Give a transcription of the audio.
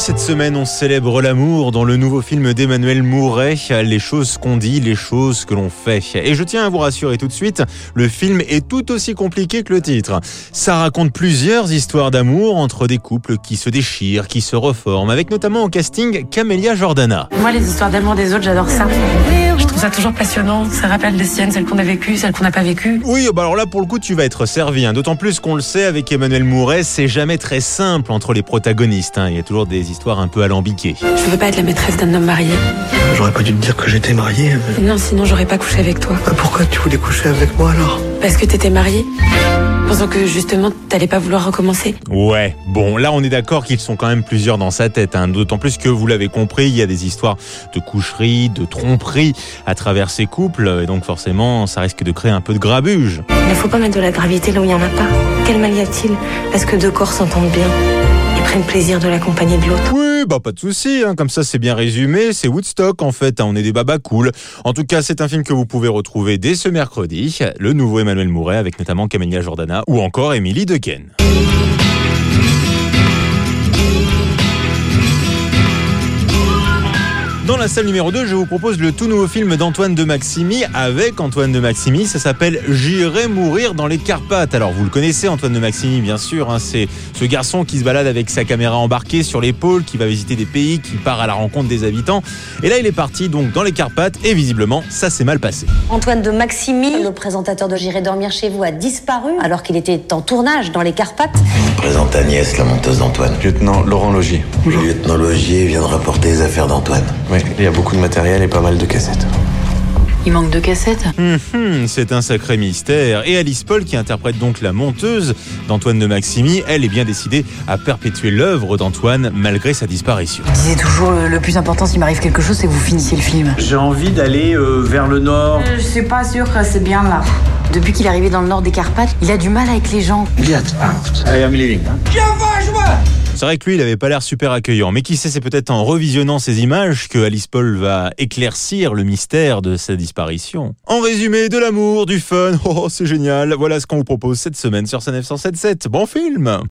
Cette semaine, on célèbre l'amour dans le nouveau film d'Emmanuel Mouret, Les choses qu'on dit, les choses que l'on fait. Et je tiens à vous rassurer tout de suite, le film est tout aussi compliqué que le titre. Ça raconte plusieurs histoires d'amour entre des couples qui se déchirent, qui se reforment, avec notamment au casting Camélia Jordana. Moi, les histoires d'amour des autres, j'adore ça. Je trouve ça toujours passionnant. Ça rappelle les siennes, celles qu'on a vécues, celles qu'on n'a pas vécues. Oui, bah alors là, pour le coup, tu vas être servi. Hein. D'autant plus qu'on le sait, avec Emmanuel Mouret, c'est jamais très simple entre les protagonistes. Hein. Il y a toujours des histoires un peu alambiquées. Je veux pas être la maîtresse d'un homme marié. J'aurais pas dû te dire que j'étais marié. Non, sinon j'aurais pas couché avec toi. Bah, pourquoi tu voulais coucher avec moi alors Parce que t'étais marié Pensant que justement t'allais pas vouloir recommencer Ouais, bon là on est d'accord qu'ils sont quand même plusieurs dans sa tête, hein. d'autant plus que vous l'avez compris, il y a des histoires de coucherie, de tromperie à travers ces couples, et donc forcément ça risque de créer un peu de grabuge. Il ne faut pas mettre de la gravité là où il y en a pas. Quel mal y a-t-il? Parce que deux corps s'entendent bien prennent plaisir de l'accompagner de l'autre. Oui, bah pas de souci, hein. comme ça c'est bien résumé, c'est Woodstock en fait, hein. on est des babas cool. En tout cas, c'est un film que vous pouvez retrouver dès ce mercredi, le nouveau Emmanuel Mouret avec notamment Camélia Jordana ou encore Émilie Dequesne. Dans la salle numéro 2, je vous propose le tout nouveau film d'Antoine de Maximi avec Antoine de Maximi. Ça s'appelle J'irai mourir dans les Carpates. Alors vous le connaissez, Antoine de Maximi, bien sûr. Hein. c'est ce garçon qui se balade avec sa caméra embarquée sur l'épaule, qui va visiter des pays, qui part à la rencontre des habitants. Et là, il est parti donc dans les Carpates et visiblement, ça s'est mal passé. Antoine de Maximi, le présentateur de J'irai dormir chez vous, a disparu alors qu'il était en tournage dans les Carpates. Je présente Agnès, la monteuse d'Antoine. Lieutenant Laurent Logier. Le lieutenant Logier vient de rapporter les affaires d'Antoine. Oui, il y a beaucoup de matériel et pas mal de cassettes. Il manque de cassettes hum, hum, C'est un sacré mystère. Et Alice Paul, qui interprète donc la monteuse d'Antoine de Maximi, elle est bien décidée à perpétuer l'œuvre d'Antoine malgré sa disparition. Je disais toujours, le plus important s'il m'arrive quelque chose, c'est que vous finissiez le film. J'ai envie d'aller euh, vers le nord. Je suis pas sûr que c'est bien là. Depuis qu'il est arrivé dans le nord des Carpates, il a du mal avec les gens. Allez, I'm leaving. C'est vrai que lui, il avait pas l'air super accueillant. Mais qui sait, c'est peut-être en revisionnant ces images que Alice Paul va éclaircir le mystère de sa disparition. En résumé, de l'amour, du fun, oh, c'est génial. Voilà ce qu'on vous propose cette semaine sur CNF 177. Bon film